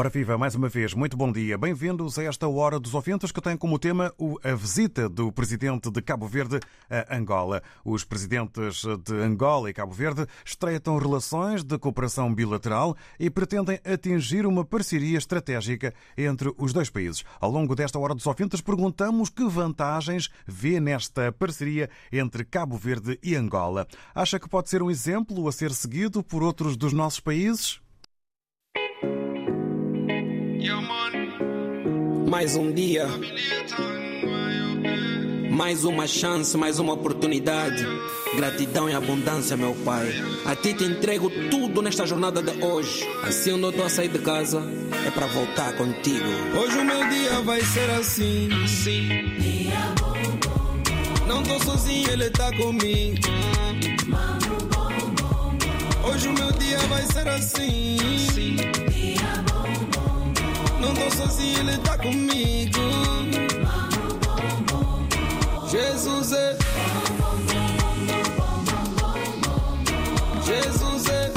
Ora viva, mais uma vez, muito bom dia. Bem-vindos a esta Hora dos Ouvintes que tem como tema a visita do presidente de Cabo Verde a Angola. Os presidentes de Angola e Cabo Verde estreitam relações de cooperação bilateral e pretendem atingir uma parceria estratégica entre os dois países. Ao longo desta Hora dos Ouvintes perguntamos que vantagens vê nesta parceria entre Cabo Verde e Angola. Acha que pode ser um exemplo a ser seguido por outros dos nossos países? Mais um dia, mais uma chance, mais uma oportunidade. Gratidão e abundância, meu Pai. A Ti te entrego tudo nesta jornada de hoje. Assim, onde eu estou a sair de casa, é para voltar contigo. Hoje o meu dia vai ser assim. assim. Não tô sozinho, Ele tá comigo. Hoje o meu dia vai ser assim. assim. Não tô sozinho, ele tá comigo. Jesus é. Jesus é.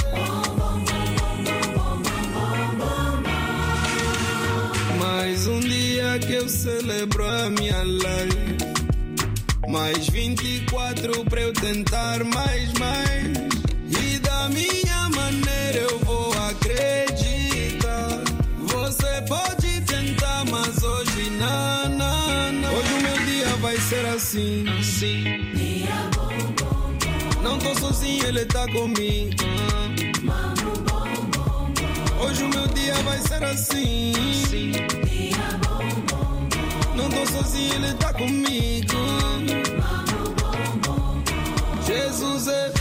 Mais um dia que eu celebro a minha life. Mais 24 pra eu tentar mais, mais. E da minha maneira eu assim, assim. Não tô sozinho, ele tá comigo. Hoje o meu dia vai ser assim. assim. Não tô sozinho, ele tá comigo. Jesus é.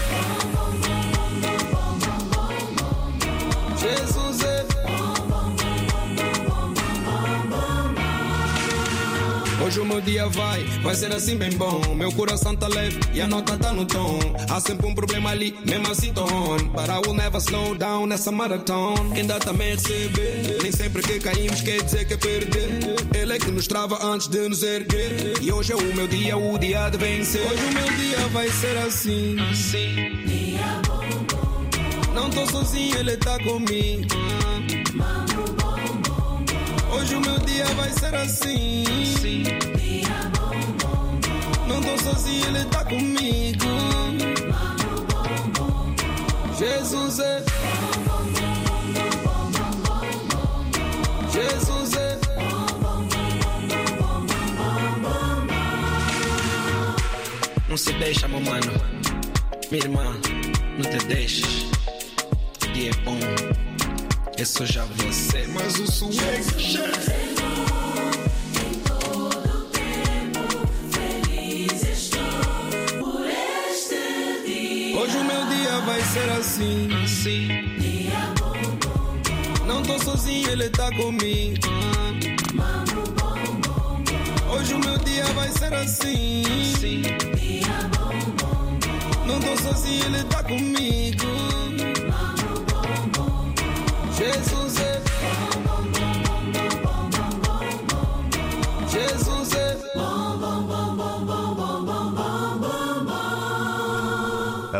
Hoje o meu dia vai, vai ser assim bem bom. Meu coração tá leve e a nota tá no tom. Há sempre um problema ali, mesmo assim tô on. But I will never slow down nessa maratona. Dá também recebe. Nem sempre que caímos quer dizer que é perder. Ele é que nos trava antes de nos erguer. E hoje é o meu dia, o dia de vencer. Hoje o meu dia vai ser assim. assim. Não tô sozinho, ele tá comigo. Hoje o meu dia vai ser assim. Sim. Não tô sozinho, ele tá comigo. Jesus é. Jesus é. Não se deixa, meu mano. Minha irmã, não te deixes. O dia é bom. É só já você, mas o swing Hoje o meu dia vai ser assim, assim. Não tô sozinho, ele tá comigo. Hoje o meu dia vai ser assim, assim. Não tô sozinho, ele tá comigo. Jesus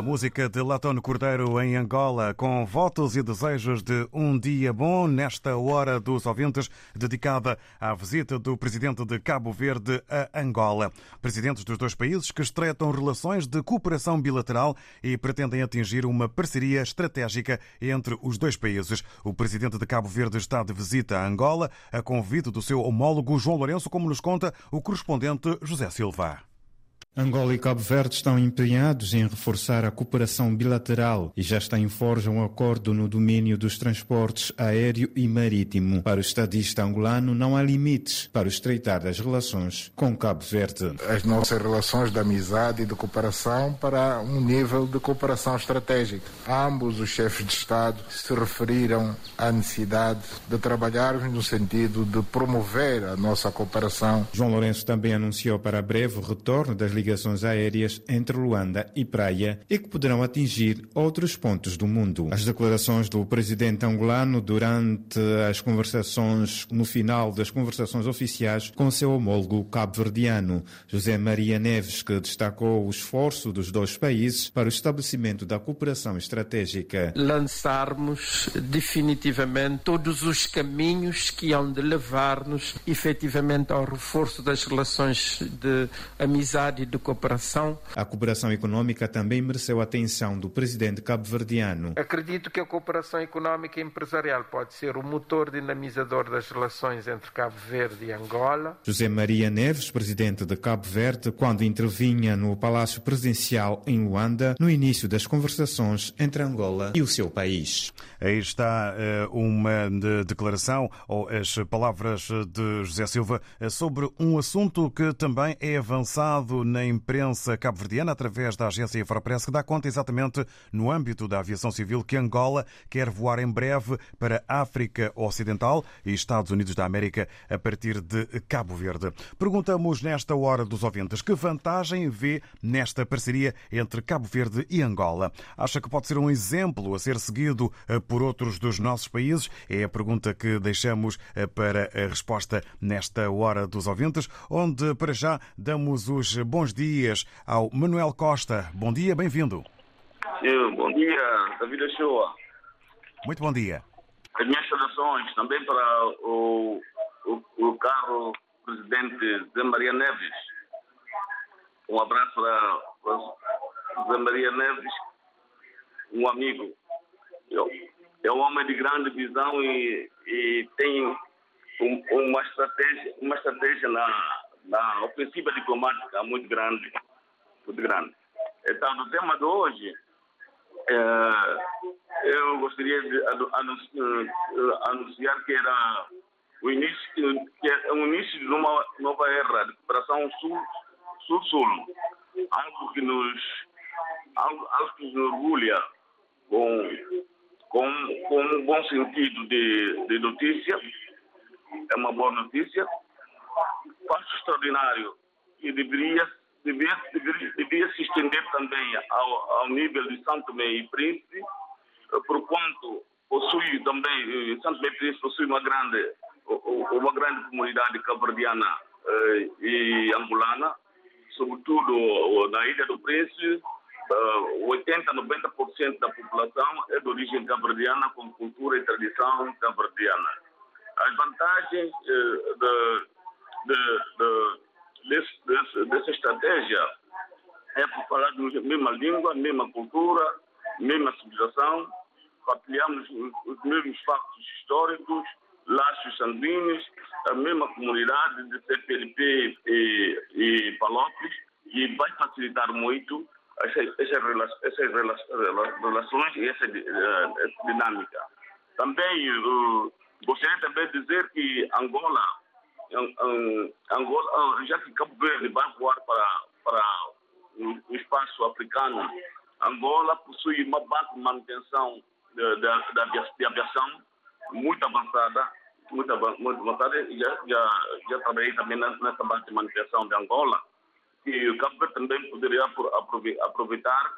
A música de Latone Cordeiro em Angola, com votos e desejos de um dia bom nesta hora dos ouvintes, dedicada à visita do presidente de Cabo Verde a Angola. Presidentes dos dois países que estreitam relações de cooperação bilateral e pretendem atingir uma parceria estratégica entre os dois países. O presidente de Cabo Verde está de visita a Angola, a convite do seu homólogo João Lourenço, como nos conta o correspondente José Silva. Angola e Cabo Verde estão empenhados em reforçar a cooperação bilateral e já está em forja um acordo no domínio dos transportes aéreo e marítimo. Para o estadista angolano, não há limites para o estreitar das relações com Cabo Verde. As nossas relações de amizade e de cooperação para um nível de cooperação estratégica. Ambos os chefes de Estado se referiram à necessidade de trabalharmos no sentido de promover a nossa cooperação. João Lourenço também anunciou para breve o retorno das ligações aéreas entre Luanda e Praia e que poderão atingir outros pontos do mundo. As declarações do presidente angolano durante as conversações, no final das conversações oficiais com seu homólogo cabo-verdiano, José Maria Neves, que destacou o esforço dos dois países para o estabelecimento da cooperação estratégica. Lançarmos definitivamente todos os caminhos que hão de levar-nos efetivamente ao reforço das relações de amizade de cooperação. A cooperação econômica também mereceu a atenção do presidente cabo-verdiano. Acredito que a cooperação econômica e empresarial pode ser o motor dinamizador das relações entre Cabo Verde e Angola. José Maria Neves, presidente de Cabo Verde, quando intervinha no Palácio Presidencial em Luanda, no início das conversações entre Angola e o seu país. Aí está uma declaração ou as palavras de José Silva sobre um assunto que também é avançado na imprensa cabo-verdiana através da agência Infopress, que dá conta exatamente no âmbito da aviação civil que Angola quer voar em breve para África Ocidental e Estados Unidos da América a partir de Cabo Verde. Perguntamos nesta hora dos ouvintes que vantagem vê nesta parceria entre Cabo Verde e Angola. Acha que pode ser um exemplo a ser seguido por outros dos nossos países? É a pergunta que deixamos para a resposta nesta hora dos ouvintes, onde para já damos os bons dias ao Manuel Costa. Bom dia, bem-vindo. Bom dia, David Shoa. Muito bom dia. As minhas saudações também para o, o, o caro presidente Zé Maria Neves. Um abraço para, para Zé Maria Neves, um amigo. É um homem de grande visão e, e tem um, uma estratégia, uma estratégia na, na ofensiva diplomática muito grande, muito grande. Então, no tema de hoje, é, eu gostaria de anunciar que era o início, que é o início de uma nova era de cooperação sul-sul, algo que nos, algo, algo que nos orgulha com, com, com um bom sentido de, de notícia, é uma boa notícia, passo extraordinário e deveria, deveria, deveria, deveria se estender também ao, ao nível de Santo Tomé e Príncipe, por quanto possui também, Santo Tomé e Príncipe possui uma grande, uma grande comunidade cabo-verdiana eh, e angolana, sobretudo na Ilha do Príncipe, 80 a 90% da população é de origem cabo-verdiana, com cultura e tradição cabo-verdiana. As vantagens eh, de, de, de, desse, desse, dessa estratégia é por falar a mesma língua, mesma cultura, mesma civilização, partilhamos os, os mesmos factos históricos, laços sanguíneos, a mesma comunidade de CPLP e, e Palopes, e vai facilitar muito essas, essas, essas relações e essa, essa dinâmica. Também gostaria também de dizer que Angola, Angola já que Cabo Verde vai voar para, para o espaço africano, Angola possui uma base de manutenção de, aviação muito avançada, muito, muito avançada, e já, já, já trabalhei também nessa base de manutenção de Angola, que o Cabo Verde também poderia aproveitar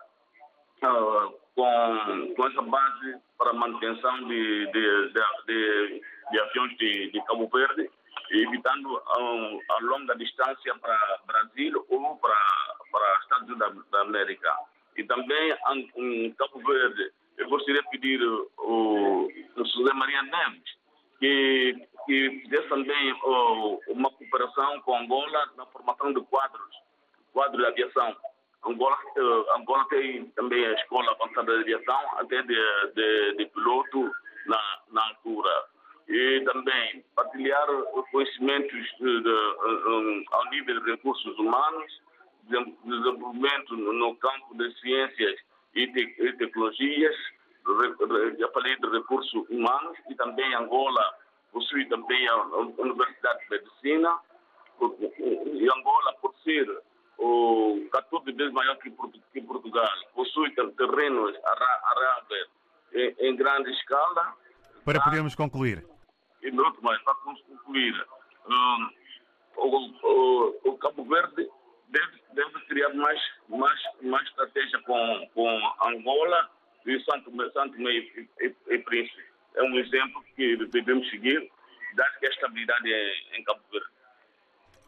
uh, com, com essa base para manutenção de, de, de, de, de aviões de, de Cabo Verde, evitando um, a longa distância para Brasil ou para, para Estados Unidos da, da América. E também em Cabo Verde, eu gostaria de pedir o, o José Maria Neves que, que fizesse também oh, uma cooperação com Angola na formação de quadros, quadros de aviação. Angola, uh, Angola tem também a escola avançada de aviação, até de, de, de piloto na, na altura. E também partilhar conhecimentos de, de, um, ao nível de recursos humanos, desenvolvimento no campo das ciências e, te, e tecnologias, já falei de recursos humanos, e também Angola possui também a Universidade de Medicina, e Angola, por ser o 14 vezes maior que, Portugal, possui terrenos aráveis em, em grande escala. Para podermos concluir. E não, mas para concluir, um, o, o, o, Cabo Verde deve, deve criar mais, mais, mais estratégia com, com Angola e Santo, Santo Meio e, e, e Príncipe. É um exemplo que devemos seguir, dado que a estabilidade é em Cabo Verde.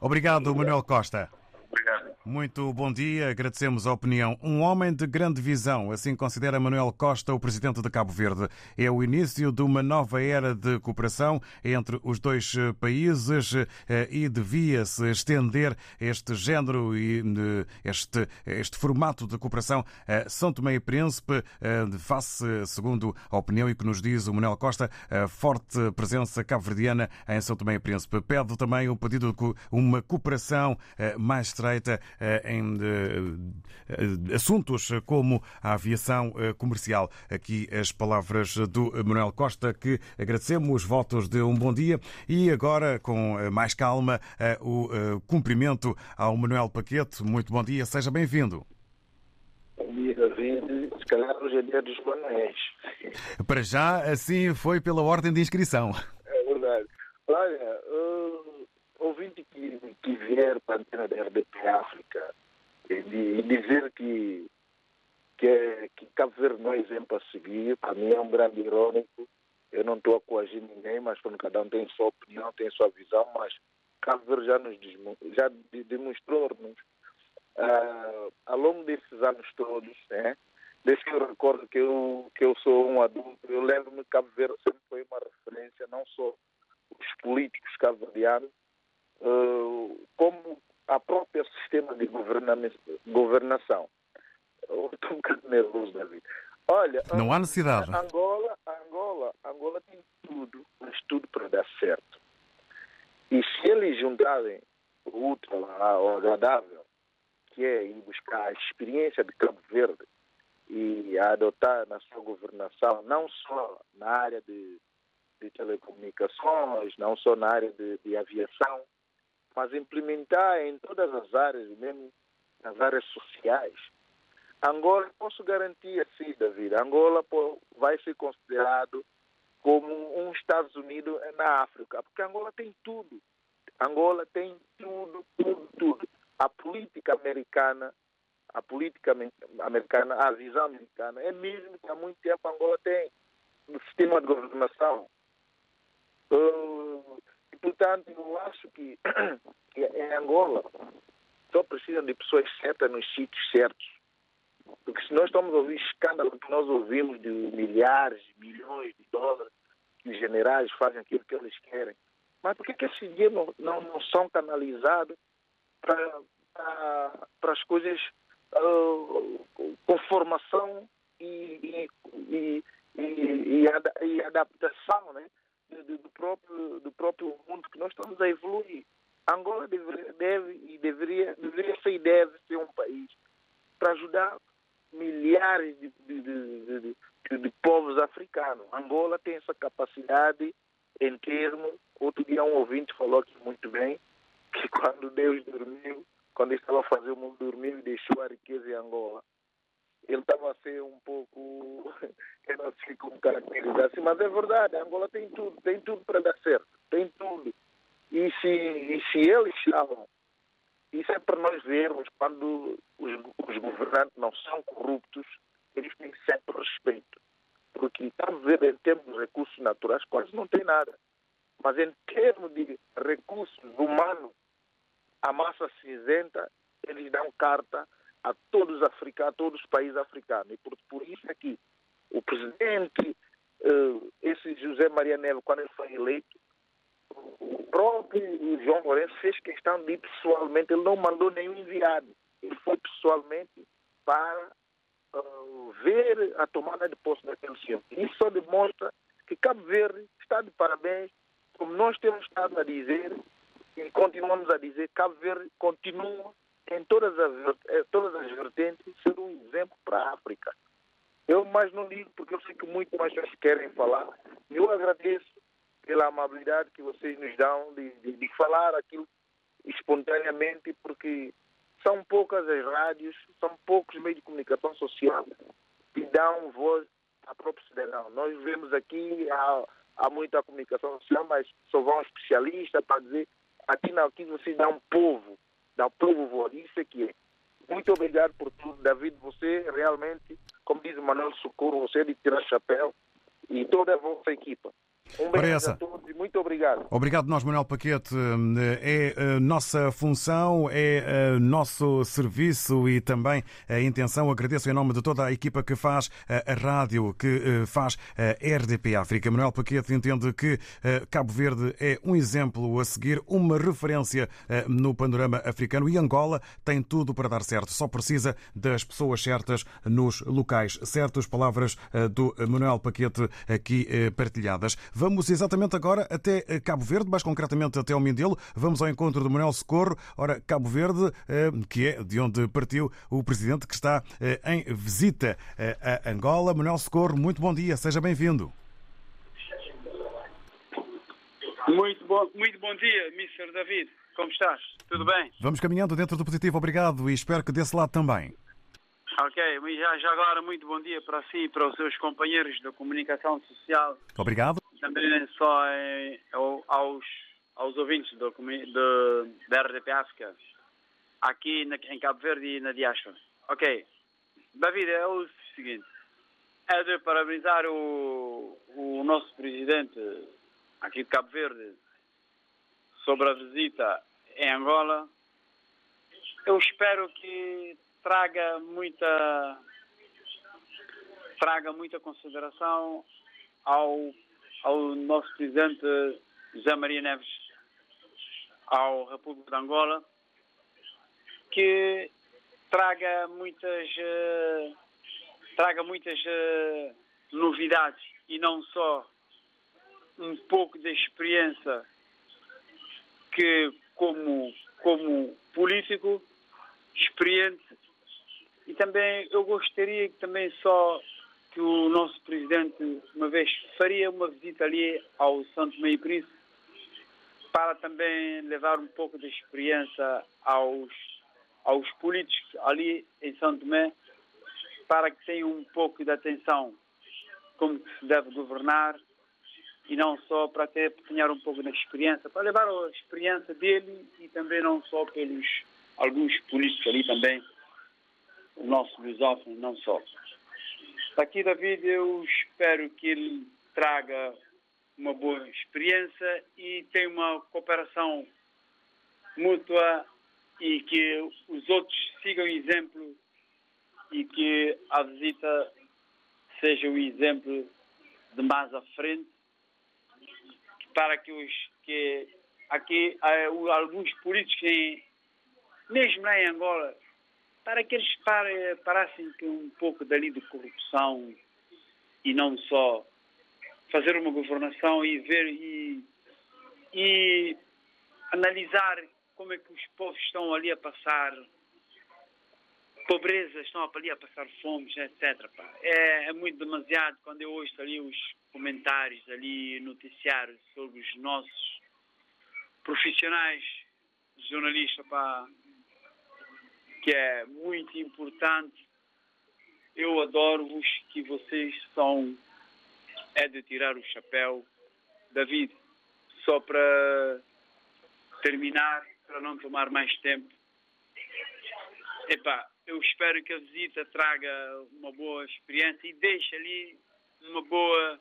Obrigado, Manuel Costa. Obrigado. Muito bom dia, agradecemos a opinião. Um homem de grande visão, assim considera Manuel Costa, o presidente de Cabo Verde. É o início de uma nova era de cooperação entre os dois eh, países eh, e devia-se estender este género e eh, este, este formato de cooperação a São Tomé e Príncipe, face, segundo a opinião e que nos diz o Manuel Costa, a forte presença cabo-verdiana em São Tomé e Príncipe. Pede também o pedido de uma cooperação mais estreita eh, em eh, assuntos como a aviação eh, comercial. Aqui as palavras do Manuel Costa, que agradecemos, votos de um bom dia e agora, com mais calma, o cumprimento ao Manuel Paquete. Muito bom dia, seja bem-vindo. Bom dia, David. Se calhar hoje é dia dos Manuéis. Para já, assim foi pela ordem de inscrição. É verdade. Olha, uh, ouvinte que, que vier para a antena da RDP África e, de, e dizer que, que, é, que Cabo Verde não é exemplo a seguir, para mim é um grande irônico. Eu não estou a coagir ninguém, mas quando cada um tem sua opinião, tem sua visão, mas Cabo Verde já nos já demonstrou-nos uh, ao longo desses anos todos, né? desde que eu recordo que eu, que eu sou um adulto, eu lembro-me que Cabo Verde sempre foi uma referência, não só os políticos cabo-verdianos, como a própria sistema de governação. Estou um bocadinho nervoso, David. Olha, não há necessidade. Angola, Angola, Angola tem tudo, mas tudo para dar certo. E se eles juntarem o útil ao agradável, que é ir buscar a experiência de Cabo Verde e a adotar na sua governação, não só na área de, de telecomunicações, não só na área de, de aviação, mas implementar em todas as áreas, mesmo nas áreas sociais. Angola, posso garantir assim, David, Angola vai ser considerado como um Estados Unidos na África, porque Angola tem tudo. Angola tem tudo, tudo, tudo. A política americana, a política americana, a visão americana, é mesmo que há muito tempo Angola tem no sistema de governação. Uh, Portanto, eu acho que em Angola só precisam de pessoas certas nos sítios certos. Porque se nós estamos a ouvir escândalo que nós ouvimos de milhares, milhões de dólares, que os generais fazem aquilo que eles querem. Mas por que, que esses dinheiro não, não, não são canalizados para, para, para as coisas uh, com formação e, e, e, e adaptação, né? Do, próprio, do próprio mundo que nós estamos a evoluir. Angola deve, deve e deveria, deveria ser e deve ser um país para ajudar milhares de, de, de, de, povos africanos. Angola tem essa capacidade em termos. Outro dia um ouvinte falou aqui muito bem que quando Deus dormiu, quando estava a fazer o mundo dormir, deixou a riqueza em Angola ele estava a ser um pouco, eu não sei como caracterizar assim, mas é verdade, Angola tem tudo, tem tudo para dar certo, tem tudo. E se, e se eles estavam, isso é para nós vermos, quando os, os governantes não são corruptos, eles têm sempre respeito. Porque estamos a ver em termos de recursos naturais, quase não tem nada. Mas em termos de recursos humanos, a massa cinzenta, eles dão carta a todos os a todos os países africanos. E por, por isso é que o presidente, uh, esse José Maria Neves, quando ele foi eleito, o próprio João Lourenço fez questão de ir pessoalmente, ele não mandou nenhum enviado. Ele foi pessoalmente para uh, ver a tomada de posse daquele senhor. Isso só demonstra que Cabo Verde está de parabéns, como nós temos estado a dizer, e continuamos a dizer, Cabo Verde continua em todas as, em todas as vertentes, ser um exemplo para a África. Eu mais não digo porque eu sei que muito mais pessoas querem falar. Eu agradeço pela amabilidade que vocês nos dão de, de, de falar aquilo espontaneamente, porque são poucas as rádios, são poucos meios de comunicação social que dão voz ao próprio cidadão. Nós vemos aqui, há, há muita comunicação social, mas só vão especialistas para dizer aqui não, aqui vocês dão povo, dão povo é que é. Muito obrigado por tudo, David. Você realmente, como diz o Manuel Socorro, você é de tirar chapéu e toda a vossa equipa. Um beijo a todos e muito obrigado. Obrigado nós, Manuel Paquete. É a nossa função, é nosso serviço e também a intenção. Agradeço em nome de toda a equipa que faz a rádio, que faz a RDP África. Manuel Paquete entende que Cabo Verde é um exemplo a seguir, uma referência no panorama africano e Angola tem tudo para dar certo. Só precisa das pessoas certas nos locais certos. Palavras do Manuel Paquete aqui partilhadas. Vamos exatamente agora até Cabo Verde, mais concretamente até o Mindelo. Vamos ao encontro do Manuel Socorro. Ora, Cabo Verde, que é de onde partiu o presidente que está em visita a Angola. Manuel Socorro, muito bom dia, seja bem-vindo. Muito bom, muito bom dia, Mr. David. Como estás? Tudo bem? Vamos caminhando dentro do positivo, obrigado, e espero que desse lado também. Ok, já, já agora muito bom dia para si e para os seus companheiros da comunicação social. Obrigado. Também só em, aos, aos ouvintes do, do, da RDP África, aqui na, em Cabo Verde e na diáspora. Ok, David, é o seguinte, é de parabenizar o, o nosso presidente aqui de Cabo Verde sobre a visita em Angola. Eu espero que traga muita traga muita consideração ao ao nosso presidente José Maria Neves ao República de Angola que traga muitas traga muitas novidades e não só um pouco de experiência que como como político experiente e também eu gostaria que também só que o nosso presidente uma vez faria uma visita ali ao Santo Meio Príncipe para também levar um pouco de experiência aos aos políticos ali em Santo Tomé para que tenham um pouco de atenção como se deve governar e não só para ter ganhar um pouco da experiência, para levar a experiência dele e também não só pelos alguns políticos ali também o nosso lusófono, não só. Aqui, David, eu espero que ele traga uma boa experiência e tenha uma cooperação mútua e que os outros sigam o exemplo e que a visita seja o exemplo de mais à frente para que os que aqui alguns políticos em, mesmo lá em Angola para que eles parassem um pouco dali de corrupção e não só fazer uma governação e ver e, e analisar como é que os povos estão ali a passar pobreza, estão ali a passar fomes, etc. É, é, muito demasiado quando eu ouço ali os comentários ali, noticiários sobre os nossos profissionais jornalistas, pá, que é muito importante. Eu adoro-vos, que vocês são. É de tirar o chapéu. David, só para terminar, para não tomar mais tempo. Epá, eu espero que a visita traga uma boa experiência e deixe ali uma boa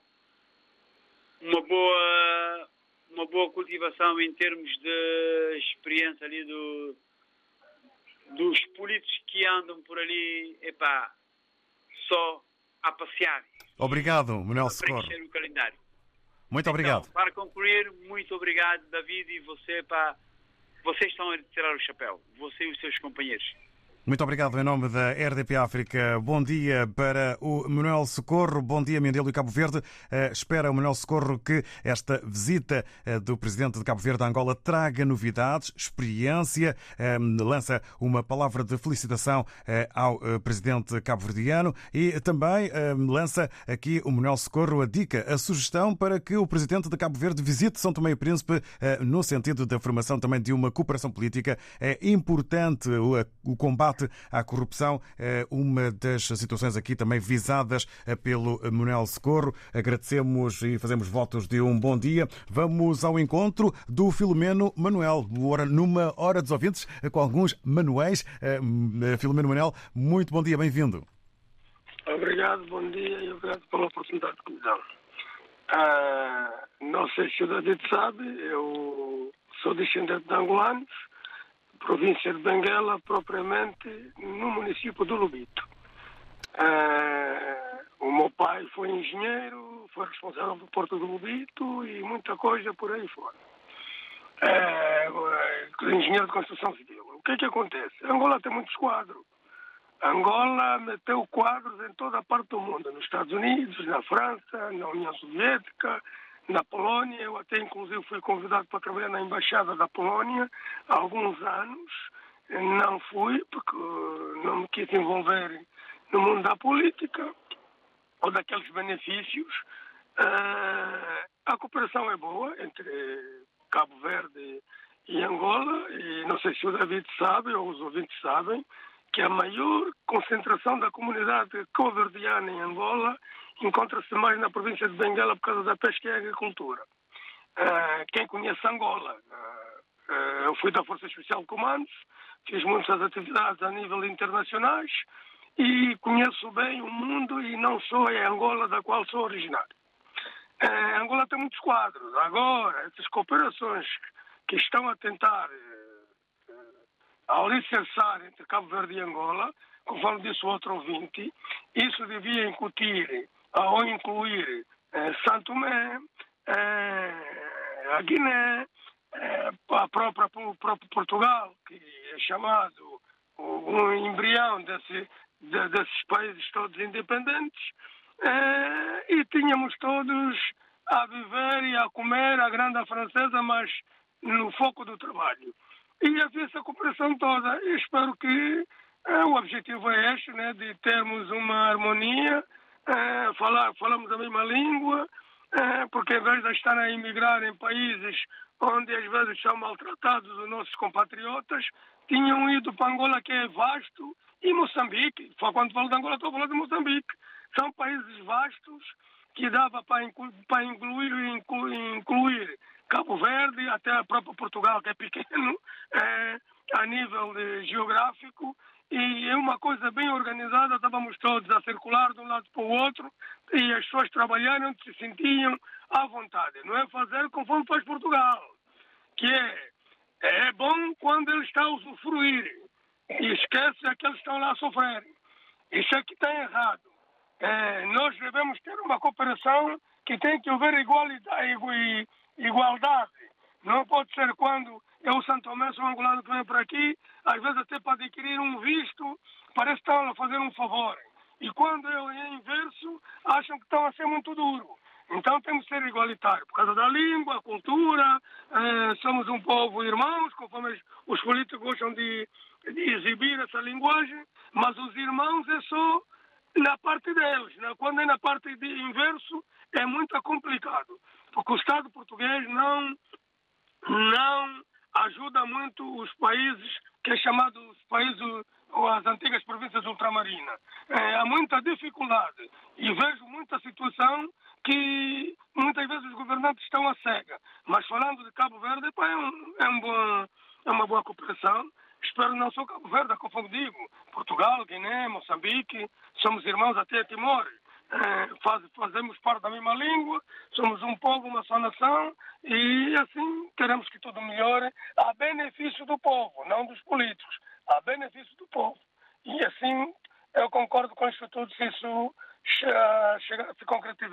uma boa uma boa cultivação em termos de experiência ali do dos políticos que andam por ali, epá, só a passear. Obrigado, Manuel Socorro. o calendário. Muito obrigado. Então, para concluir, muito obrigado, David, e você, pá, vocês estão a tirar o chapéu, você e os seus companheiros. Muito obrigado em nome da RDP África. Bom dia para o Manuel Socorro. Bom dia, Mendelo e Cabo Verde. Uh, espera o Manuel Socorro que esta visita uh, do presidente de Cabo Verde a Angola traga novidades, experiência, uh, lança uma palavra de felicitação ao presidente cabo-verdiano e também lança aqui o Manuel Socorro a dica, a sugestão para que o presidente de Cabo Verde visite São Tomé e Príncipe no sentido da formação também de uma cooperação política. É importante o combate combate à corrupção, eh, uma das situações aqui também visadas eh, pelo Manuel Socorro. Agradecemos e fazemos votos de um bom dia. Vamos ao encontro do Filomeno Manuel, numa hora dos ouvintes, eh, com alguns manuais. Filomeno Manuel, muito bom dia, bem-vindo. Obrigado, bom dia e obrigado pela oportunidade que me dão. Ah, não sei se o David sabe, eu sou descendente de angolanos, província de Benguela, propriamente no município do Lubito. Uh, o meu pai foi engenheiro, foi responsável do Porto do Lubito e muita coisa por aí fora. Uh, engenheiro de construção civil. O que é que acontece? Angola tem muitos quadros. Angola meteu quadros em toda a parte do mundo, nos Estados Unidos, na França, na União Soviética, na Polónia. Eu até, inclusive, fui convidado para trabalhar na Embaixada da Polónia há alguns anos. Não fui, porque não me quis envolver no mundo da política ou daqueles benefícios. Uh, a cooperação é boa entre Cabo Verde e Angola, e não sei se o David sabe ou os ouvintes sabem, que a maior concentração da comunidade cabo-verdiana em Angola encontra-se mais na província de Benguela por causa da pesca e agricultura. Uh, quem conhece Angola? Uh, eu fui da Força Especial de Comandos, fiz muitas atividades a nível internacionais e conheço bem o mundo e não só é Angola da qual sou originário. Angola tem muitos quadros. Agora, essas cooperações que estão a tentar alicerçar entre Cabo Verde e Angola, conforme disse o outro ouvinte, isso devia incutir ao incluir eh, Santo Tomé, eh, a Guiné, eh, a própria, o próprio Portugal, que é chamado um embrião desse, de, desses países todos independentes, eh, e tínhamos todos a viver e a comer a grande francesa, mas no foco do trabalho. E havia essa cooperação toda. E espero que eh, o objetivo é este, né, de termos uma harmonia é, falar, falamos a mesma língua, é, porque em vez de estar a emigrar em países onde às vezes são maltratados os nossos compatriotas, tinham ido para Angola, que é vasto, e Moçambique. Quando falo de Angola, estou falando de Moçambique. São países vastos que dava para incluir, para incluir, incluir, Cabo Verde, até a própria Portugal, que é pequeno, é, a nível geográfico, e é uma coisa bem organizada, estávamos todos a circular de um lado para o outro e as pessoas trabalharam, se sentiam à vontade. Não é fazer conforme faz Portugal, que é, é bom quando ele está a usufruir e esquece aqueles que estão lá a sofrer. Isso é que está errado. É, nós devemos ter uma cooperação que tem que haver igualdade, igualdade. Não pode ser quando eu, Santo Tomé, sou angolano que vem por aqui, às vezes até para adquirir um visto, parece que estão a fazer um favor. E quando em inverso, acham que estão a ser muito duro. Então temos que ser igualitários, por causa da língua, cultura, eh, somos um povo irmãos, conforme os políticos gostam de, de exibir essa linguagem, mas os irmãos é só na parte deles. Né? Quando é na parte de inverso, é muito complicado, porque o Estado português não, não ajuda muito os países que é chamado os países ou as antigas províncias ultramarinas. É, há muita dificuldade e vejo muita situação que muitas vezes os governantes estão a cega. Mas falando de Cabo Verde, pá, é, um, é, um bom, é uma boa cooperação. Espero não só Cabo Verde, como digo, Portugal, Guiné, Moçambique, somos irmãos até Timor. É, faz, fazemos parte da mesma língua, somos um povo, uma só nação, e assim queremos que tudo melhore a benefício do povo, não dos políticos, a benefício do povo. E assim eu concordo com isso tudo, se isso se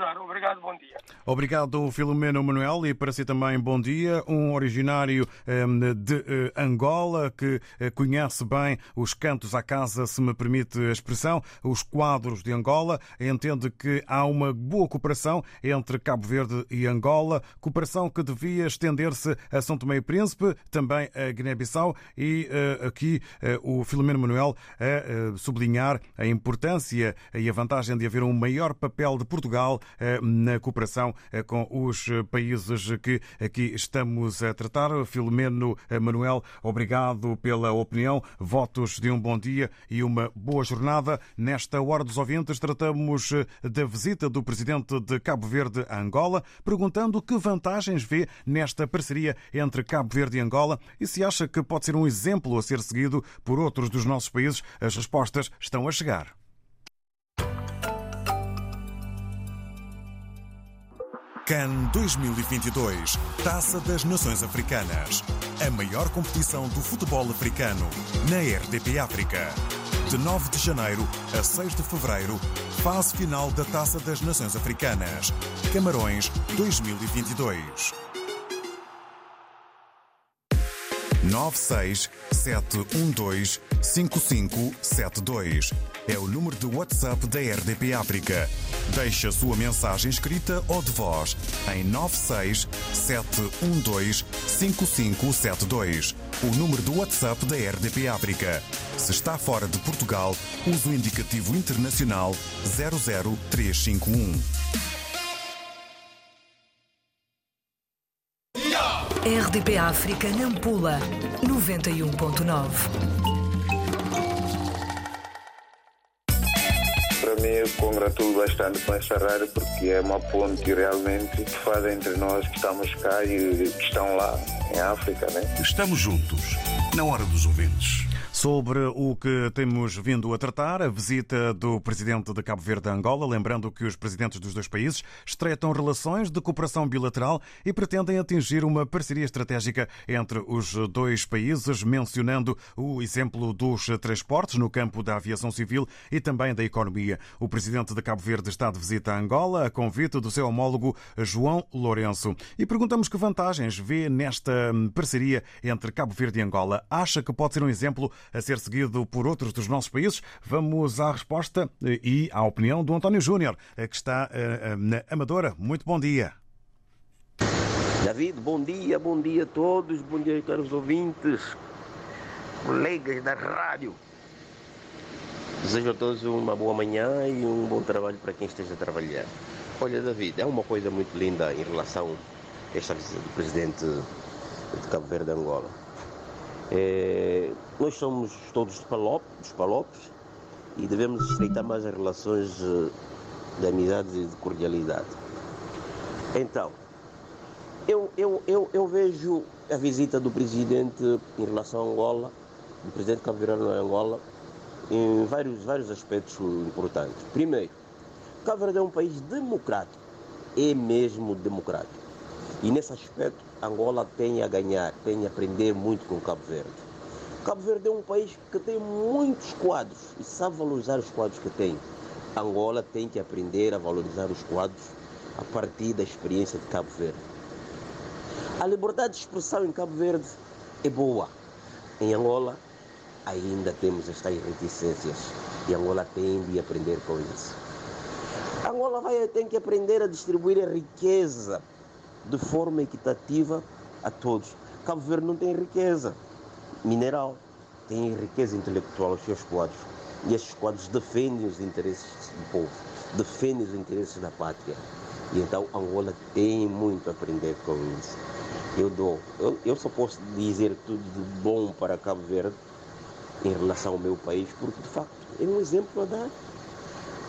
concretizar. Obrigado, bom dia. Obrigado, Filomeno Manuel, e para si também bom dia. Um originário ehm, de eh, Angola que eh, conhece bem os cantos à casa, se me permite a expressão, os quadros de Angola, entende que há uma boa cooperação entre Cabo Verde e Angola, cooperação que devia estender-se a São Tomé e Príncipe, também a Guiné-Bissau, e eh, aqui o Filomeno Manuel a sublinhar a importância e a vantagem de haver um maior papel de Portugal na cooperação eh, com os países que aqui estamos a tratar. Filomeno eh, Manuel, obrigado pela opinião, votos de um bom dia e uma boa jornada. Nesta Hora dos Ouvintes, tratamos da visita do presidente de Cabo Verde a Angola, perguntando que vantagens vê nesta parceria entre Cabo Verde e Angola e se acha que pode ser um exemplo a ser seguido por outros dos nossos países. As respostas estão a chegar. CAN 2022 Taça das Nações Africanas. A maior competição do futebol africano na RDP África. De 9 de janeiro a 6 de fevereiro, fase final da Taça das Nações Africanas. Camarões 2022. 967125572 é o número de WhatsApp da RDP África. Deixe a sua mensagem escrita ou de voz em 967125572. O número do WhatsApp da RDP África. Se está fora de Portugal, use o indicativo internacional 00351. RDP África Nampula 91.9 Para mim, eu congratulo bastante com essa rádio porque é uma ponte realmente que faz entre nós que estamos cá e que estão lá em África, né? Estamos juntos, na hora dos ouvintes sobre o que temos vindo a tratar, a visita do presidente de Cabo Verde a Angola, lembrando que os presidentes dos dois países estreitam relações de cooperação bilateral e pretendem atingir uma parceria estratégica entre os dois países, mencionando o exemplo dos transportes no campo da aviação civil e também da economia. O presidente de Cabo Verde está de visita a Angola a convite do seu homólogo João Lourenço. E perguntamos que vantagens vê nesta parceria entre Cabo Verde e Angola. Acha que pode ser um exemplo a ser seguido por outros dos nossos países? Vamos à resposta e à opinião do António Júnior, que está eh, eh, na Amadora. Muito bom dia. David, bom dia, bom dia a todos, bom dia, caros ouvintes, colegas da rádio. Desejo a todos uma boa manhã e um bom trabalho para quem esteja a trabalhar. Olha, David, é uma coisa muito linda em relação a esta visita do presidente de Cabo Verde, Angola. É, nós somos todos de Palop, dos Palopes e devemos estreitar mais as relações eh, de amizade e de cordialidade. Então, eu, eu, eu, eu vejo a visita do presidente em relação a Angola, do presidente Cabo Verde a Angola, em vários, vários aspectos importantes. Primeiro, Cabo Verde é um país democrático, é mesmo democrático. E nesse aspecto, Angola tem a ganhar, tem a aprender muito com Cabo Verde. Cabo Verde é um país que tem muitos quadros e sabe valorizar os quadros que tem. Angola tem que aprender a valorizar os quadros a partir da experiência de Cabo Verde. A liberdade de expressão em Cabo Verde é boa. Em Angola ainda temos estas reticências e Angola tem de aprender com isso. Angola vai ter que aprender a distribuir a riqueza de forma equitativa a todos. Cabo Verde não tem riqueza mineral, tem riqueza intelectual aos seus quadros. E esses quadros defendem os interesses do povo, defendem os interesses da pátria. E então Angola tem muito a aprender com isso. Eu dou, eu, eu só posso dizer tudo de bom para Cabo Verde em relação ao meu país, porque de facto é um exemplo a dar.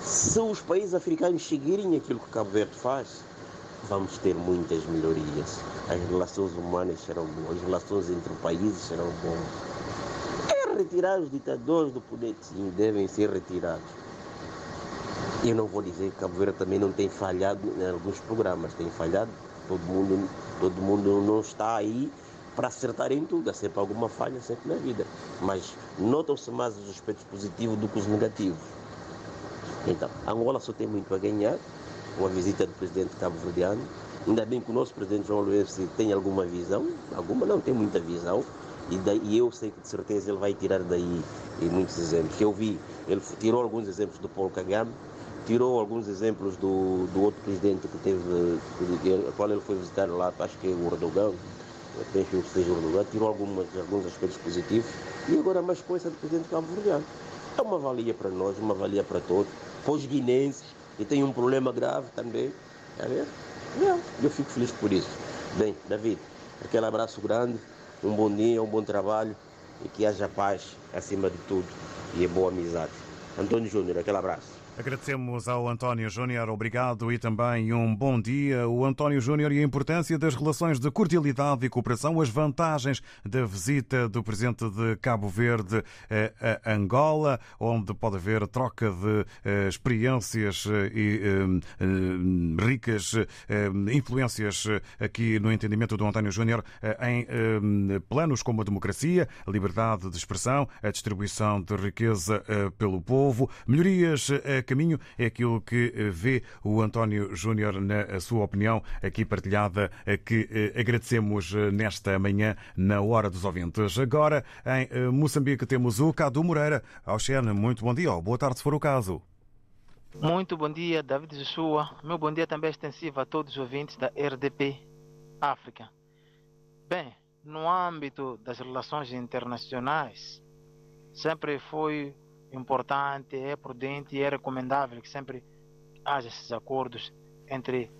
Se os países africanos seguirem aquilo que Cabo Verde faz, vamos ter muitas melhorias. As relações humanas serão boas, as relações entre países serão boas. É retirar os ditadores do poder, sim, devem ser retirados. Eu não vou dizer que Cabo Verde também não tem falhado em alguns programas, tem falhado. Todo mundo, todo mundo não está aí para acertar em tudo, há sempre alguma falha, sempre na vida. Mas notam-se mais os aspectos positivos do que os negativos. Então, Angola só tem muito a ganhar com a visita do presidente cabo-verdiano. Ainda bem que o nosso presidente João Lourenço tem alguma visão, alguma não, tem muita visão, e, daí, e eu sei que de certeza ele vai tirar daí muitos exemplos. Eu vi, ele tirou alguns exemplos do Paulo Kagame, tirou alguns exemplos do, do outro presidente que teve, que, qual ele foi visitar lá, acho que é o Erdogan, penso que seja o Erdogan, tirou algumas, alguns aspectos positivos, e agora mais coisa do presidente cabo-verdiano. É uma valia para nós, uma valia para todos, para os guinenses, que têm um problema grave também. Está ver? Eu fico feliz por isso. Bem, David, aquele abraço grande, um bom dia, um bom trabalho e que haja paz acima de tudo e boa amizade. Antônio Júnior, aquele abraço. Agradecemos ao António Júnior, obrigado e também um bom dia. O António Júnior e a importância das relações de cordialidade e cooperação, as vantagens da visita do presidente de Cabo Verde a Angola, onde pode haver troca de eh, experiências eh, e eh, ricas influências aqui no entendimento do António Júnior em planos como a democracia, a liberdade de expressão, a distribuição de riqueza pelo povo, melhorias caminho. É aquilo que eh, vê o António Júnior na sua opinião, aqui partilhada, eh, que eh, agradecemos nesta manhã na Hora dos Ouvintes. Agora, em Moçambique, temos o Cadu Moreira. Oxene, muito bom dia, ou boa tarde, se for o caso. Muito bom dia, David Joshua. Meu bom dia também é extensivo a todos os ouvintes da RDP África. Bem, no âmbito das relações internacionais, sempre foi importante, é prudente e é recomendável que sempre haja esses acordos entre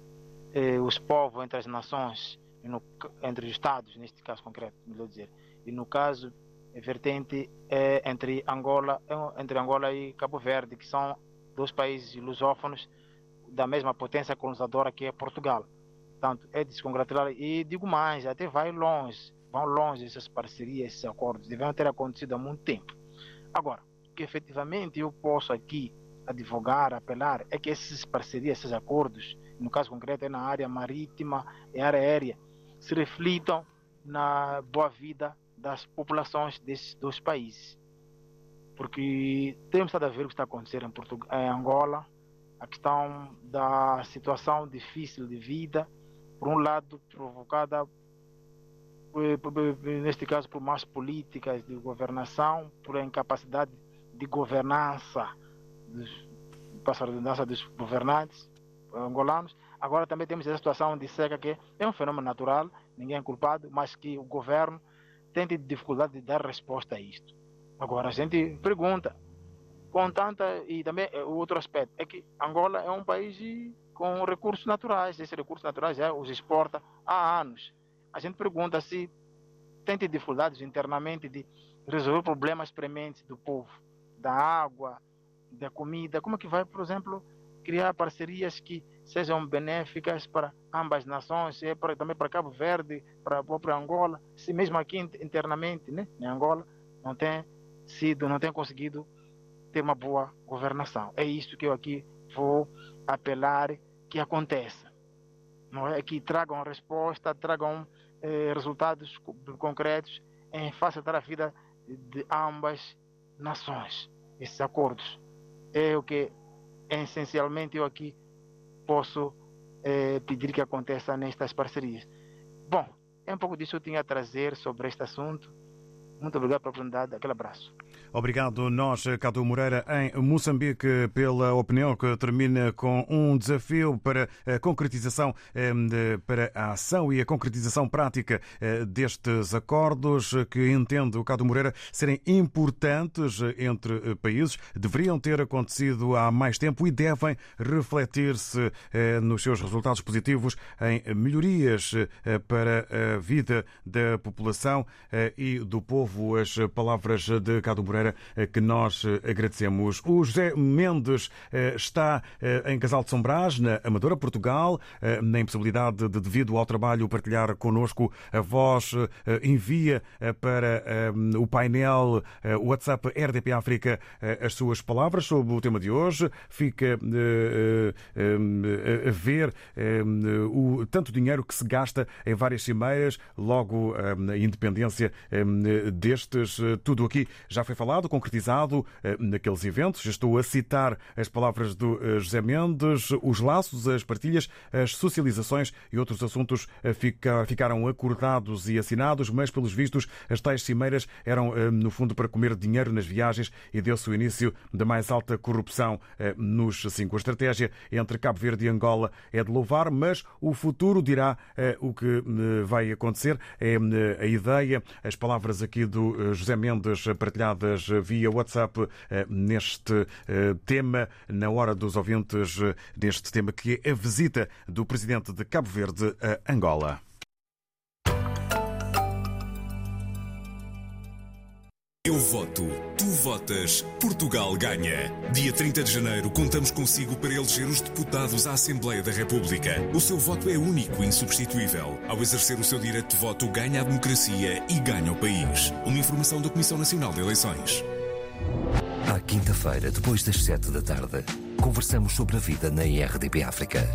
eh, os povos, entre as nações, no, entre os Estados, neste caso concreto, melhor dizer. E no caso vertente é entre Angola, é entre Angola e Cabo Verde, que são dois países lusófonos da mesma potência colonizadora que é Portugal. Portanto, é de se congratular. E digo mais, até vai longe, vão longe essas parcerias, esses acordos, devem ter acontecido há muito tempo. Agora, que efetivamente eu posso aqui advogar, apelar, é que essas parcerias, esses acordos, no caso concreto é na área marítima e área aérea, se reflitam na boa vida das populações desses dois países. Porque temos estado a ver o que está acontecendo em, Portugal, em Angola, a questão da situação difícil de vida, por um lado provocada neste caso por más políticas de governação, por incapacidade de governança, passa a redundância dos governantes angolanos. Agora também temos essa situação de seca que é um fenômeno natural, ninguém é culpado, mas que o governo tem dificuldade de dar resposta a isto. Agora a gente pergunta, com tanta e também é, o outro aspecto é que Angola é um país com recursos naturais, esses recursos naturais já os exporta há anos. A gente pergunta se tem dificuldades internamente de resolver problemas prementes do povo da água, da comida, como é que vai, por exemplo, criar parcerias que sejam benéficas para ambas nações, é para, também para Cabo Verde, para a própria Angola, se mesmo aqui internamente, né, em Angola, não tem sido, não tem conseguido ter uma boa governação. É isso que eu aqui vou apelar que aconteça. Não é que tragam resposta, tragam eh, resultados concretos em facilitar a vida de ambas nações, esses acordos. É o que essencialmente eu aqui posso é, pedir que aconteça nestas parcerias. Bom, é um pouco disso que eu tinha a trazer sobre este assunto. Muito obrigado pela oportunidade. Aquele abraço. Obrigado, nós, Cadu Moreira, em Moçambique, pela opinião que termina com um desafio para a concretização, eh, para a ação e a concretização prática eh, destes acordos que entende o Cadu Moreira serem importantes entre países, deveriam ter acontecido há mais tempo e devem refletir-se eh, nos seus resultados positivos em melhorias para a vida da população e do povo. As palavras de Cadu Moreira eh, que nós eh, agradecemos. O José Mendes eh, está em Casal de São Brás, na Amadora, Portugal, na impossibilidade de, devido ao trabalho, partilhar connosco a voz, envia para o painel WhatsApp RDP África as suas palavras sobre o tema de hoje. Fica a ver o tanto dinheiro que se gasta em várias cimeiras, logo a independência destes. Tudo aqui já foi falado falado, concretizado naqueles eventos. Estou a citar as palavras do José Mendes, os laços, as partilhas, as socializações e outros assuntos ficaram acordados e assinados, mas pelos vistos as tais cimeiras eram no fundo para comer dinheiro nas viagens e deu-se o início da mais alta corrupção nos cinco. A estratégia entre Cabo Verde e Angola é de louvar, mas o futuro dirá o que vai acontecer. É a ideia, as palavras aqui do José Mendes partilhadas via WhatsApp neste tema, na hora dos ouvintes, neste tema que é a visita do presidente de Cabo Verde a Angola. Voto, tu votas, Portugal ganha. Dia 30 de janeiro contamos consigo para eleger os deputados à Assembleia da República. O seu voto é único e insubstituível. Ao exercer o seu direito de voto, ganha a democracia e ganha o país. Uma informação da Comissão Nacional de Eleições. À quinta-feira, depois das sete da tarde, conversamos sobre a vida na IRDP África.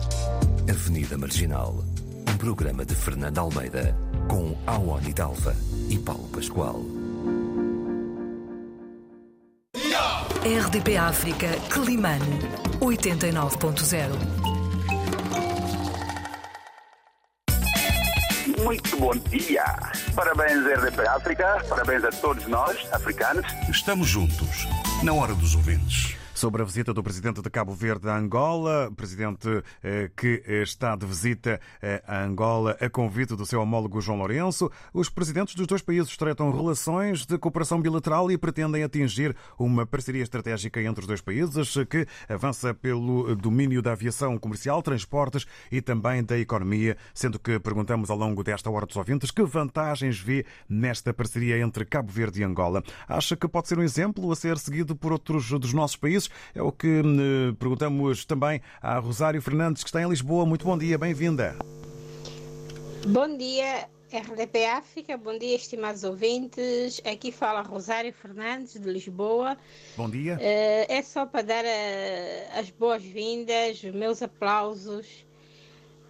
Avenida Marginal. Um programa de Fernando Almeida com Awani Dalva e Paulo Pascoal. RDP África, Climane 89.0. Muito bom dia. Parabéns, RDP África. Parabéns a todos nós, africanos. Estamos juntos, na hora dos ouvintes sobre a visita do presidente de Cabo Verde a Angola, presidente eh, que está de visita eh, a Angola a convite do seu homólogo João Lourenço. Os presidentes dos dois países tratam relações de cooperação bilateral e pretendem atingir uma parceria estratégica entre os dois países que avança pelo domínio da aviação comercial, transportes e também da economia, sendo que perguntamos ao longo desta hora dos ouvintes que vantagens vê nesta parceria entre Cabo Verde e Angola. Acha que pode ser um exemplo a ser seguido por outros dos nossos países? É o que hum, perguntamos também à Rosário Fernandes, que está em Lisboa. Muito bom dia, bem-vinda. Bom dia, RDP África. Bom dia, estimados ouvintes. Aqui fala Rosário Fernandes, de Lisboa. Bom dia. É só para dar eh, as boas-vindas, os meus aplausos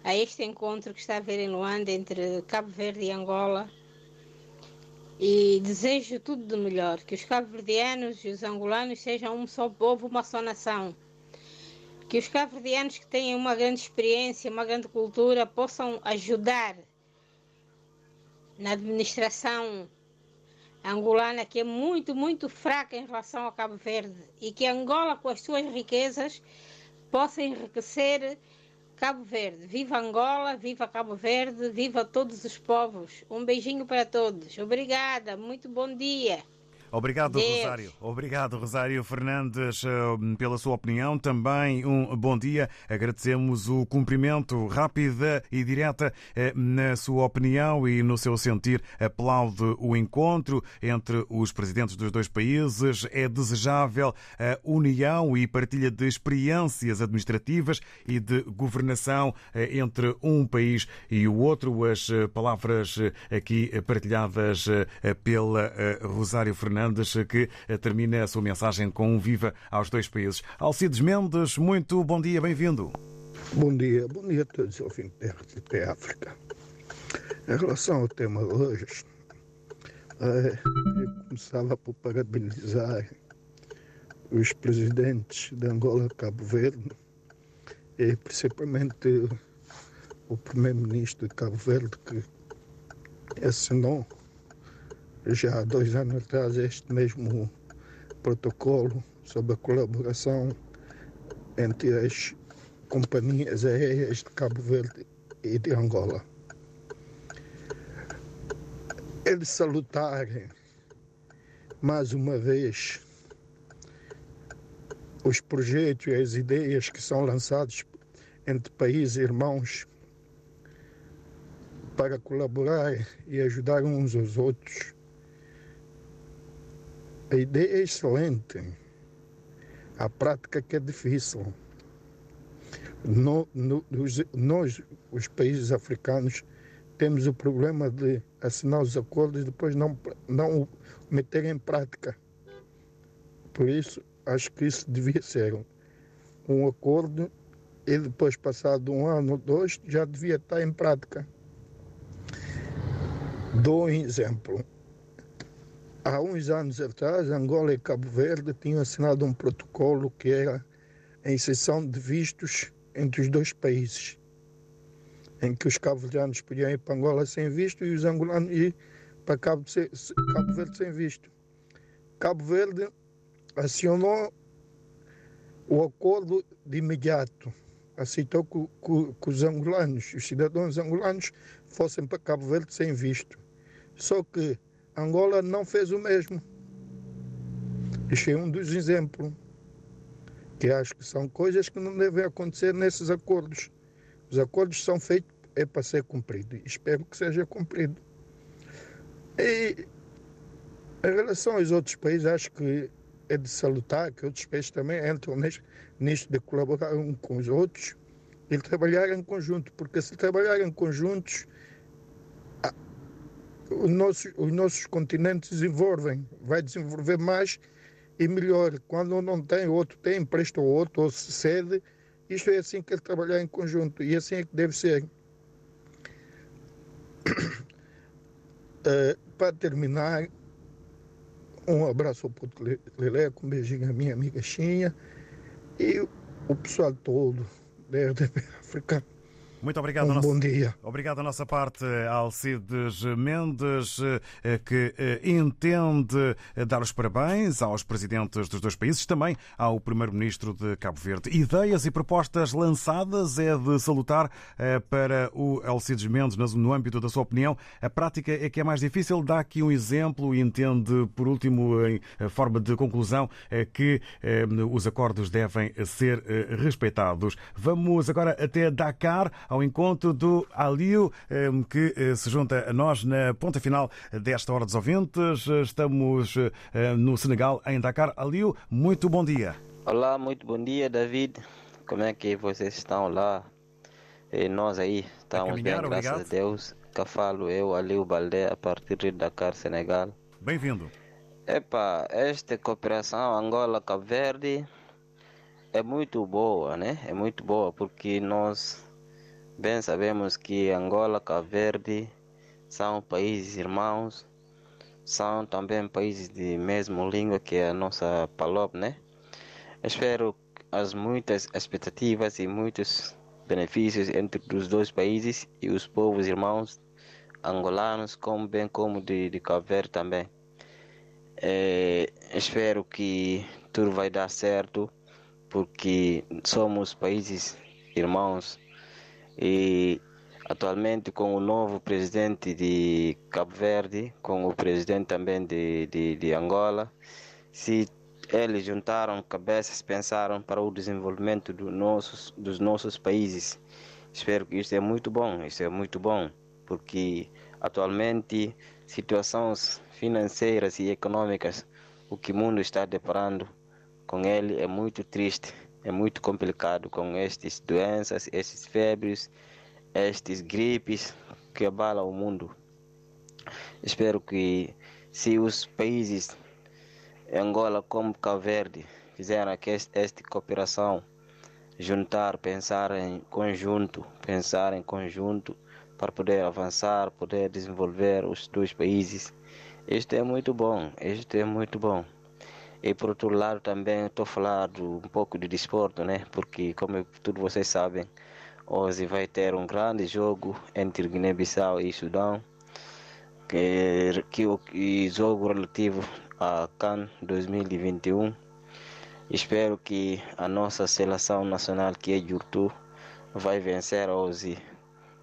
a este encontro que está a haver em Luanda entre Cabo Verde e Angola e desejo tudo de melhor, que os cabo-verdianos e os angolanos sejam um só povo, uma só nação. Que os cabo-verdianos que têm uma grande experiência, uma grande cultura, possam ajudar na administração angolana, que é muito, muito fraca em relação ao Cabo Verde, e que Angola, com as suas riquezas, possa enriquecer Cabo Verde. Viva Angola, viva Cabo Verde, viva todos os povos. Um beijinho para todos. Obrigada, muito bom dia. Obrigado, Deus. Rosário. Obrigado, Rosário Fernandes, eh, pela sua opinião. Também um bom dia. Agradecemos o cumprimento rápida e direta eh, na sua opinião e no seu sentir. Aplaude o encontro entre os presidentes dos dois países. É desejável a união e partilha de experiências administrativas e de governação eh, entre um país e o outro. As palavras aqui partilhadas pela Rosário Fernandes. Fernandes, que termina a sua mensagem com um viva aos dois países. Alcides Mendes, muito bom dia, bem-vindo. Bom dia, bom dia a todos os ouvintes da África. Em relação ao tema de hoje, eu começava por parabenizar os presidentes de Angola e Cabo Verde e principalmente o primeiro-ministro de Cabo Verde que assinou já há dois anos atrás este mesmo protocolo sobre a colaboração entre as companhias aéreas de Cabo Verde e de Angola. É de salutar mais uma vez os projetos e as ideias que são lançados entre países irmãos para colaborar e ajudar uns aos outros a ideia é excelente. A prática que é difícil. No, no, os, nós, os países africanos, temos o problema de assinar os acordos e depois não, não meter em prática. Por isso, acho que isso devia ser um acordo e depois, passado um ano ou dois, já devia estar em prática. Dou um exemplo há uns anos atrás, Angola e Cabo Verde tinham assinado um protocolo que era a inserção de vistos entre os dois países, em que os cabo-verdianos podiam ir para Angola sem visto e os angolanos ir para Cabo, Cabo Verde sem visto. Cabo Verde acionou o acordo de imediato, aceitou que, que, que os angolanos, os cidadãos angolanos, fossem para Cabo Verde sem visto. Só que Angola não fez o mesmo. Este é um dos exemplos. Que acho que são coisas que não devem acontecer nesses acordos. Os acordos são feitos é para ser cumprido. Espero que seja cumprido. E em relação aos outros países, acho que é de salutar que outros países também entram nisto de colaborar uns com os outros e trabalhar em conjunto, porque se trabalhar em conjuntos, os nossos, os nossos continentes desenvolvem, vai desenvolver mais e melhor. Quando não tem, o outro tem, empresta ao outro, ou se cede. Isto é assim que ele trabalhar em conjunto e assim é que deve ser. Uh, para terminar, um abraço ao Puto Leleco, um beijinho à minha amiga Xinha e o pessoal todo da RDP Africana. Muito obrigado. Um nosso... bom dia. Obrigado da nossa parte, Alcides Mendes, eh, que eh, entende eh, dar os parabéns aos presidentes dos dois países, também ao primeiro-ministro de Cabo Verde. Ideias e propostas lançadas é de salutar para o Alcides Mendes, no âmbito da sua opinião. A prática é que é mais difícil. Dá aqui um exemplo e entende, por último, em forma de conclusão, que os acordos devem ser respeitados. Vamos agora até Dakar ao encontro do Aliu, ehm, que eh, se junta a nós na ponta final desta Hora dos Ouvintes. Estamos eh, no Senegal, em Dakar. Aliu, muito bom dia. Olá, muito bom dia, David. Como é que vocês estão lá? E nós aí estamos bem, graças obrigado. a Deus. Que falo eu, Aliu Baldé, a partir de Dakar, Senegal. Bem-vindo. Epa, esta cooperação Angola-Cabo Verde é muito boa, né? É muito boa porque nós Bem sabemos que Angola, Cabo Verde são países irmãos, são também países de mesma língua que a nossa Palop, né? Espero as muitas expectativas e muitos benefícios entre os dois países e os povos irmãos angolanos, como bem como de, de Cabo Verde também. É, espero que tudo vai dar certo, porque somos países irmãos e atualmente com o novo presidente de Cabo Verde, com o presidente também de, de, de Angola, se eles juntaram cabeças, pensaram para o desenvolvimento do nossos, dos nossos países. Espero que isso é muito bom, isso é muito bom, porque atualmente situações financeiras e econômicas, o que o mundo está deparando com ele é muito triste é muito complicado com estas doenças, estes febres, estes gripes que abalam o mundo. Espero que se os países Angola como Cabo Verde fizeram esta cooperação, juntar, pensar em conjunto, pensar em conjunto para poder avançar, poder desenvolver os dois países. Isto é muito bom, isto é muito bom. E por outro lado também estou falar um pouco de desporto, né? Porque como todos vocês sabem, hoje vai ter um grande jogo entre Guiné-Bissau e Sudão, que, que o jogo relativo a CAN 2021. Espero que a nossa seleção nacional, que é Jurtu, vai vencer hoje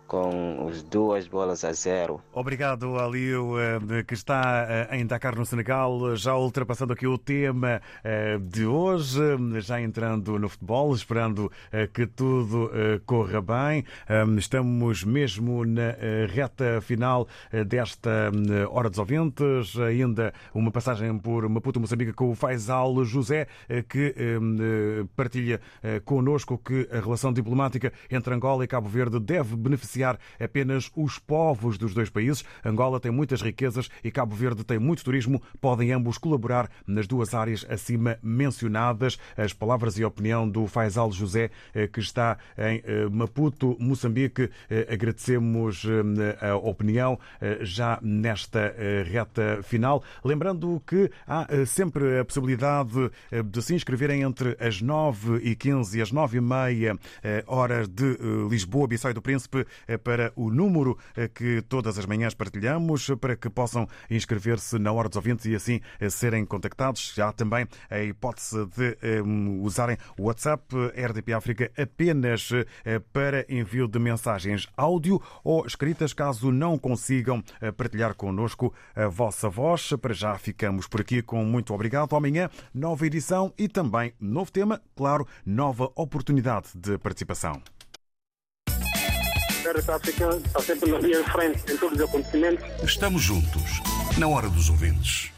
com as duas bolas a zero. Obrigado, Aliu, eh, que está eh, em Dakar, no Senegal, já ultrapassando aqui o tema eh, de hoje, já entrando no futebol, esperando que tudo corra bem. Estamos mesmo na reta final desta Hora dos Ouvintes, ainda uma passagem por Maputo, Moçambique, com o Faisal José, que partilha connosco que a relação diplomática entre Angola e Cabo Verde deve beneficiar beneficiar apenas os povos dos dois países. Angola tem muitas riquezas e Cabo Verde tem muito turismo. Podem ambos colaborar nas duas áreas acima mencionadas. As palavras e a opinião do Faisal José, eh, que está em eh, Maputo, Moçambique. Eh, agradecemos a opinião já nesta reta final. Lembrando que há sempre a possibilidade de se inscreverem entre as 9 e 15 e as 9 e meia horas de Lisboa, Bissau do Príncipe, para o número que todas as manhãs partilhamos, para que possam inscrever-se na hora dos ouvintes e assim serem contactados. Já também a hipótese de usarem o WhatsApp RDP África apenas para envio de mensagens áudio ou escritas, caso não consigam partilhar connosco a vossa voz. Para já ficamos por aqui com muito obrigado. Amanhã, nova edição e também novo tema, claro, nova oportunidade de participação. Está sempre na linha de frente em todos os acontecimentos. Estamos juntos, na hora dos ouvintes.